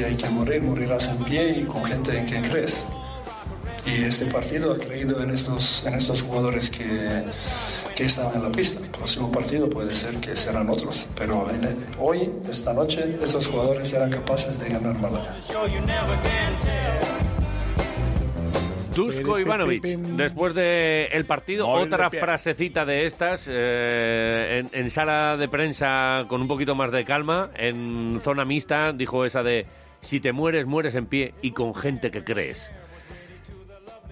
Si hay que morir, morirás en pie y con gente en quien crees. Y este partido ha creído en estos, en estos jugadores que, que están en la pista. El próximo partido puede ser que serán otros, pero hoy, esta noche, esos jugadores serán capaces de ganar Málaga. Dusko Ivanovic, después del el partido, otra frasecita de estas eh, en, sala de prensa con un poquito más de calma, en zona mixta, dijo esa de si te mueres, mueres en pie y con gente que crees.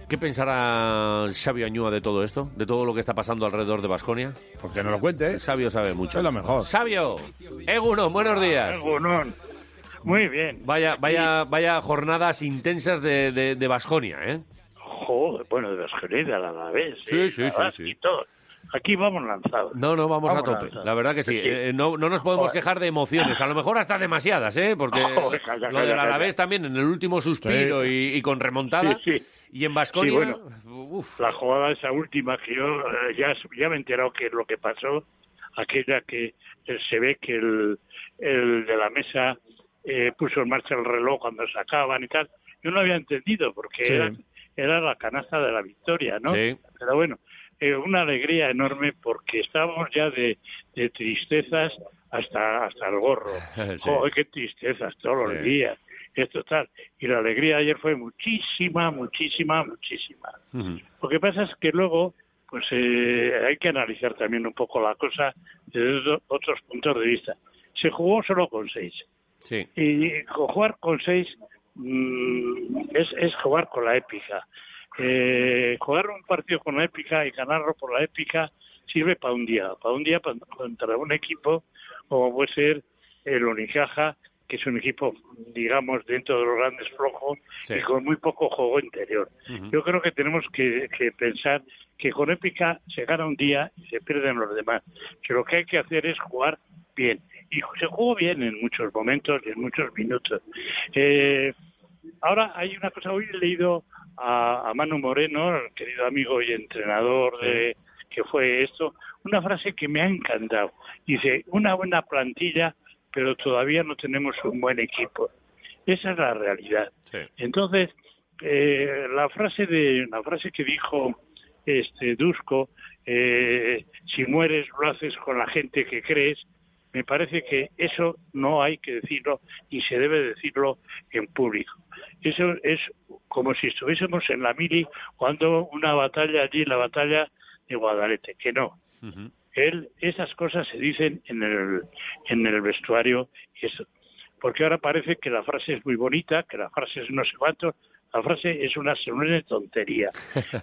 ¿Qué pensará Xavi Añúa de todo esto? ¿De todo lo que está pasando alrededor de Basconia? Porque no lo cuente. Sabio sabe mucho. Es lo mejor. Sabio, Egunon, buenos días. Egunon. Muy bien. Vaya, vaya, vaya jornadas intensas de, de, Basconia, ¿eh? Joder, bueno, de Basconia a la vez. Sí, sí, sí. sí, Aquí vamos lanzados. No, no, vamos, a tope. La verdad que sí. Eh, no, no, nos podemos quejar de emociones. A lo mejor hasta demasiadas, ¿eh? Porque lo del Alavés también en el último suspiro y, con remontada. Y en Vasconia. la jugada esa última que yo eh, ya, ya me he enterado que lo que pasó, aquella que eh, se ve que el, el de la mesa puso en marcha el reloj cuando sacaban y tal. Yo no había entendido porque era, era la canasta de la victoria, ¿no? Pero bueno, eh, una alegría enorme porque estábamos ya de, tristezas hasta hasta el gorro. Joder, qué tristezas todos los días. Esto tal. Y la alegría ayer fue muchísima, muchísima, muchísima. Lo que pasa es que luego pues eh, hay que analizar también un poco la cosa desde otros puntos de vista. Se jugó solo con seis. Sí. Y jugar con seis mm, es, es jugar con la épica eh, jugar un partido con la épica y ganarlo por la épica sirve para un día, para un día contra un equipo como puede ser el Unicaja, que es un equipo, digamos, dentro de los grandes flojos y con muy poco juego interior. Yo creo que tenemos que, pensar que con épica se gana un día y se pierden los demás, que lo que hay que hacer es jugar bien. Y se jugó bien en muchos momentos y en muchos minutos. Eh, ahora hay una cosa, hoy he leído a, Manu Moreno, el querido amigo y entrenador de que fue esto, una frase que me ha encantado. Dice, una buena plantilla, pero todavía no tenemos un buen equipo. Esa es la realidad. Entonces, eh, la frase de la frase que dijo este Dusko, eh, si mueres lo haces con la gente que crees, me parece que eso no hay que decirlo y se debe decirlo en público. Eso es como si estuviésemos en la mili cuando una batalla allí, la batalla de Guadalete, que no. Él, esas cosas se dicen en el, en el vestuario, eso. porque ahora parece que la frase es muy bonita, que la frase es no sé cuánto, la frase es una, una tontería.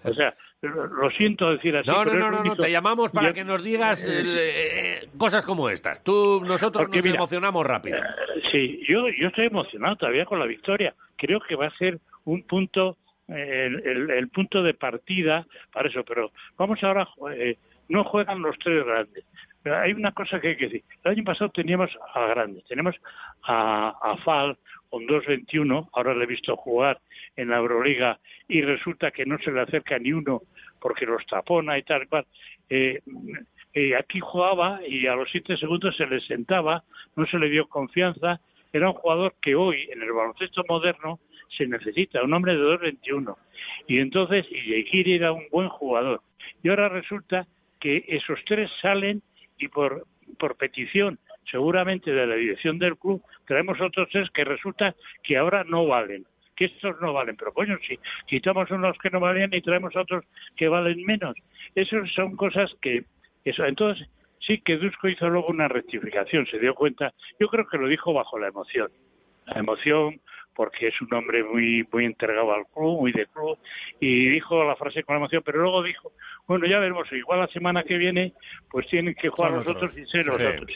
O sea, lo siento decir así. No, no, no, no, te llamamos para que nos digas eh, eh, cosas como estas. Tú, nosotros nos emocionamos rápido. Eh, sí, yo, yo estoy emocionado todavía con la victoria. Creo que va a ser un punto, el, el, punto de partida para eso. Pero vamos ahora, no juegan los tres grandes. Pero hay una cosa que hay que decir. El año pasado teníamos a grandes. Tenemos a, a Fal con 2.21. Ahora le he visto jugar en la Euroliga y resulta que no se le acerca ni uno porque los tapona y tal cual. Eh, eh, aquí jugaba y a los siete segundos se le sentaba, no se le dio confianza. Era un jugador que hoy, en el baloncesto moderno, se necesita, un hombre de 2.21. Y entonces, y era un buen jugador. Y ahora resulta que esos tres salen y por, por petición seguramente de la dirección del club traemos otros tres que resulta que ahora no valen que estos no valen. Pero coño, si quitamos unos que no valen y traemos otros que valen menos. Esas son cosas que... eso Entonces, sí que Dusko hizo luego una rectificación, se dio cuenta. Yo creo que lo dijo bajo la emoción. La emoción, porque es un hombre muy muy entregado al club, muy de club, y dijo la frase con emoción, pero luego dijo, bueno, ya veremos, igual la semana que viene, pues tienen que jugar los otros y ser los otros.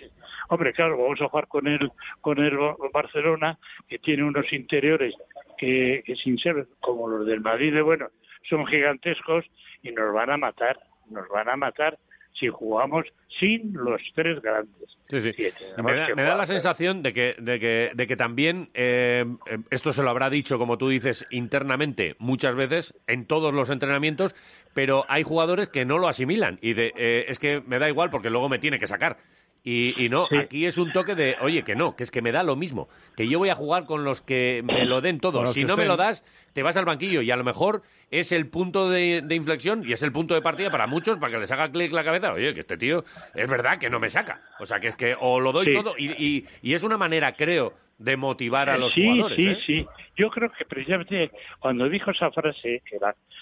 Hombre, claro, vamos a jugar con el, con el Barcelona, que tiene unos interiores que, que sin ser como los del Madrid de bueno, son gigantescos y nos van a matar, nos van a matar si jugamos sin los tres grandes. Sí, sí. me, da, la sensación de que, de que, de que también, eh, esto se lo habrá dicho, como tú dices, internamente muchas veces, en todos los entrenamientos, pero hay jugadores que no lo asimilan y de, eh, es que me da igual porque luego me tiene que sacar. Y, no, aquí es un toque de, oye, que no, que es que me da lo mismo, que yo voy a jugar con los que me lo den todo. Si no me lo das, te vas al banquillo y a lo mejor es el punto de, inflexión y es el punto de partida para muchos para que les haga clic la cabeza. Oye, que este tío es verdad que no me saca. O sea, que es que o lo doy todo y, y, es una manera, creo, de motivar a los jugadores. Sí, ¿eh? sí, Yo creo que precisamente cuando dijo esa frase, que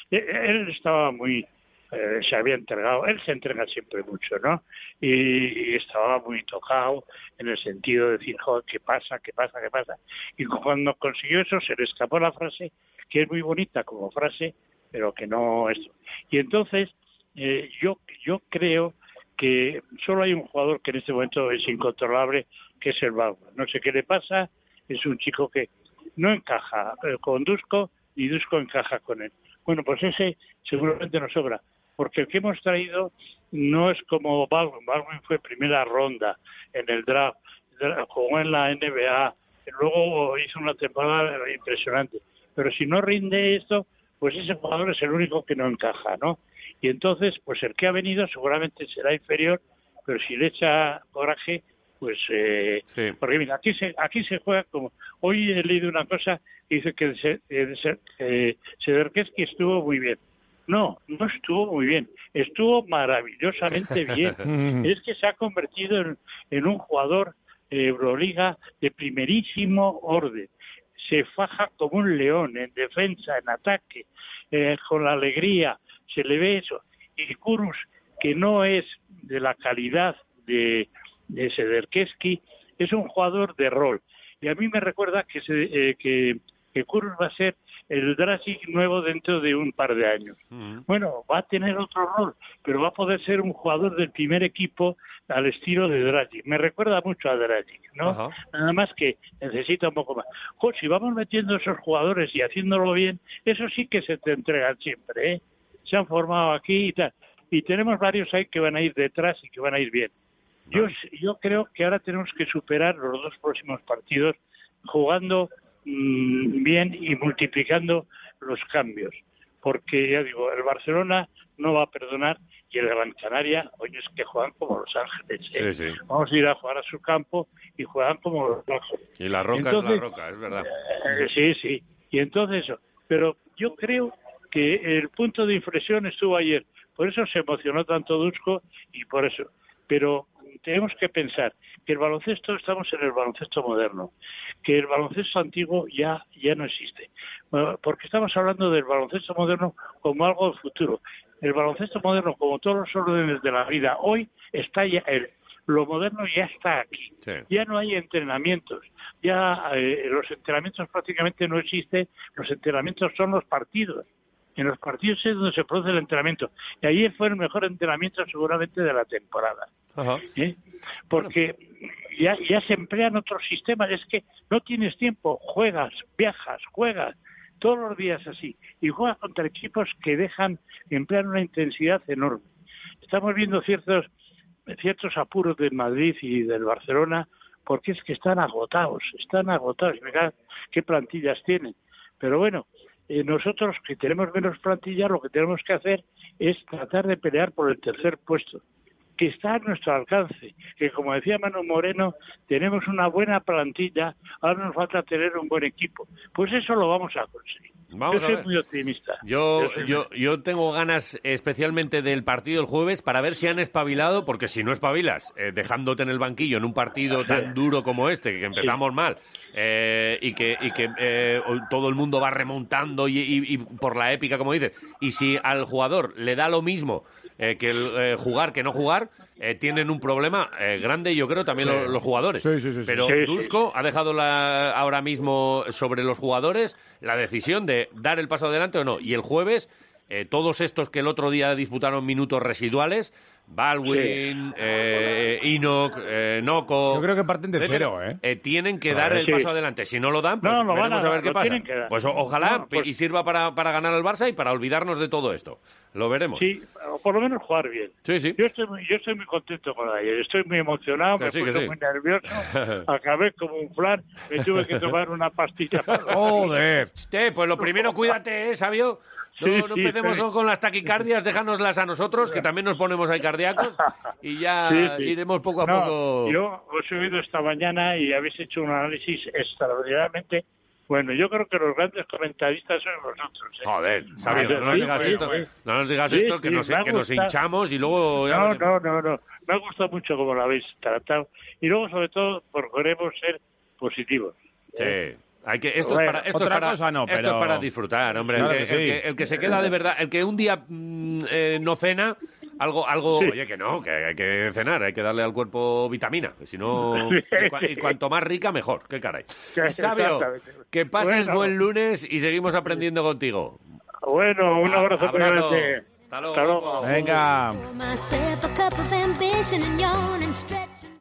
él estaba muy eh, se había entregado, él se entrega siempre mucho, ¿no? Y, estaba muy tocado en el sentido de decir, joder, ¿qué pasa? ¿Qué pasa? ¿Qué pasa? Y cuando consiguió eso, se le escapó la frase, que es muy bonita como frase, pero que no es. Y entonces, eh, yo, yo creo que solo hay un jugador que en este momento es incontrolable, que es el Bauer. No sé qué le pasa, es un chico que no encaja eh, con Dusko y Dusko encaja con él. Bueno, pues ese seguramente nos sobra porque el que hemos traído no es como Baldwin. Baldwin fue primera ronda en el draft, jugó en la NBA, luego hizo una temporada impresionante. Pero si no rinde esto, pues ese jugador es el único que no encaja, ¿no? Y entonces, pues el que ha venido seguramente será inferior, pero si le echa coraje, pues eh, porque mira aquí se aquí se juega como hoy he leído una cosa que dice que eh, Sederkeski estuvo muy bien no, no estuvo muy bien. Estuvo maravillosamente bien. es que se ha convertido en, un jugador de Euroliga de primerísimo orden. Se faja como un león en defensa, en ataque, eh, con la alegría. Se le ve eso. Y Kurus, que no es de la calidad de, de Sederkeski, es un jugador de rol. Y a mí me recuerda que, se, eh, que, que Kurus va a ser el Dragic nuevo dentro de un par de años. Bueno, va a tener otro rol, pero va a poder ser un jugador del primer equipo al estilo de Dragic. Me recuerda mucho a Dragic, ¿no? Nada más que necesita un poco más. si vamos metiendo esos jugadores y haciéndolo bien, eso sí que se te entregan siempre, ¿eh? Se han formado aquí y tal. Y tenemos varios ahí que van a ir detrás y que van a ir bien. Yo, yo creo que ahora tenemos que superar los dos próximos partidos jugando Mm, bien y multiplicando los cambios. Porque, ya digo, el Barcelona no va a perdonar y el Gran Canaria, oye, es que juegan como Los Ángeles. ¿eh? Vamos a ir a jugar a su campo y juegan como Los Ángeles. Y la roca es la roca, es verdad. Eh, sí, sí. Y entonces eso. Pero yo creo que el punto de inflexión estuvo ayer. Por eso se emocionó tanto Dusko y por eso. Pero tenemos que pensar que el baloncesto estamos en el baloncesto moderno, que el baloncesto antiguo ya ya no existe, porque estamos hablando del baloncesto moderno como algo del futuro. El baloncesto moderno, como todos los órdenes de la vida, hoy está ya el, lo moderno ya está aquí. Ya no hay entrenamientos. Ya eh, los entrenamientos prácticamente no existen. Los entrenamientos son los partidos. En los partidos es donde se produce el entrenamiento. Y ahí fue el mejor entrenamiento seguramente de la temporada. ¿Eh? Porque ya, ya se emplean otros sistemas. Es que no tienes tiempo. Juegas, viajas, juegas todos los días así. Y juegas contra equipos que dejan, emplean una intensidad enorme. Estamos viendo ciertos, ciertos apuros del Madrid y del Barcelona porque es que están agotados, están agotados. Mirad qué plantillas tienen. Pero bueno, eh, nosotros que tenemos menos plantilla, lo que tenemos que hacer es tratar de pelear por el tercer puesto, que está a nuestro alcance, que como decía Manu Moreno, tenemos una buena plantilla, ahora nos falta tener un buen equipo. Pues eso lo vamos a conseguir yo soy muy optimista. Yo, yo, yo, tengo ganas especialmente del partido del jueves para ver si han espabilado, porque si no espabilas, eh, dejándote en el banquillo en un partido tan duro como este, que empezamos mal, eh, y que, y que eh, todo el mundo va remontando y, por la épica, como dices, y si al jugador le da lo mismo que el, jugar que no jugar, tienen un problema grande, yo creo, también los, jugadores. Pero Dusko ha dejado la, ahora mismo sobre los jugadores la decisión de dar el paso adelante o no. Y el jueves, eh, todos estos que el otro día disputaron minutos residuales, Baldwin, eh, Enoch, eh, Noco. Yo creo que parten de cero, ¿eh? ¿eh? tienen que dar el paso adelante. Si no lo dan, pues no, veremos a, ver qué pasa. Pues ojalá pues y sirva para, para ganar al Barça y para olvidarnos de todo esto. Lo veremos. Sí, por lo menos jugar bien. Sí, sí. Yo estoy, muy, yo estoy muy contento con ayer. Estoy muy emocionado, me puse muy nervioso. Acabé como un flan. Me tuve que tomar una pastilla. Joder. Este, pues lo primero, cuídate, ¿eh, sabio? No, no empecemos con las taquicardias, déjanoslas a nosotros, que también nos ponemos ahí cardíacos, y ya iremos poco a poco. Yo os he oído esta mañana y habéis hecho un análisis extraordinariamente bueno, yo creo que los grandes comentaristas son vosotros. ¿eh? Joder, no, nos digas esto, no nos digas esto, que, nos, que nos hinchamos y luego... no, no, no, no. Me ha gustado mucho como lo habéis tratado. Y luego, sobre todo, queremos ser positivos. Sí. Hay que, esto es para, esto es para, esto es para disfrutar, hombre. el, que, el, que, se queda de verdad, el que un día mm, eh, no cena, algo, algo, oye, que no, que hay que cenar, hay que darle al cuerpo vitamina, si no, y, cuanto más rica, mejor, qué caray. Sabio, que pases buen lunes y seguimos aprendiendo contigo. Bueno, un abrazo, abrazo. Hasta luego. Venga.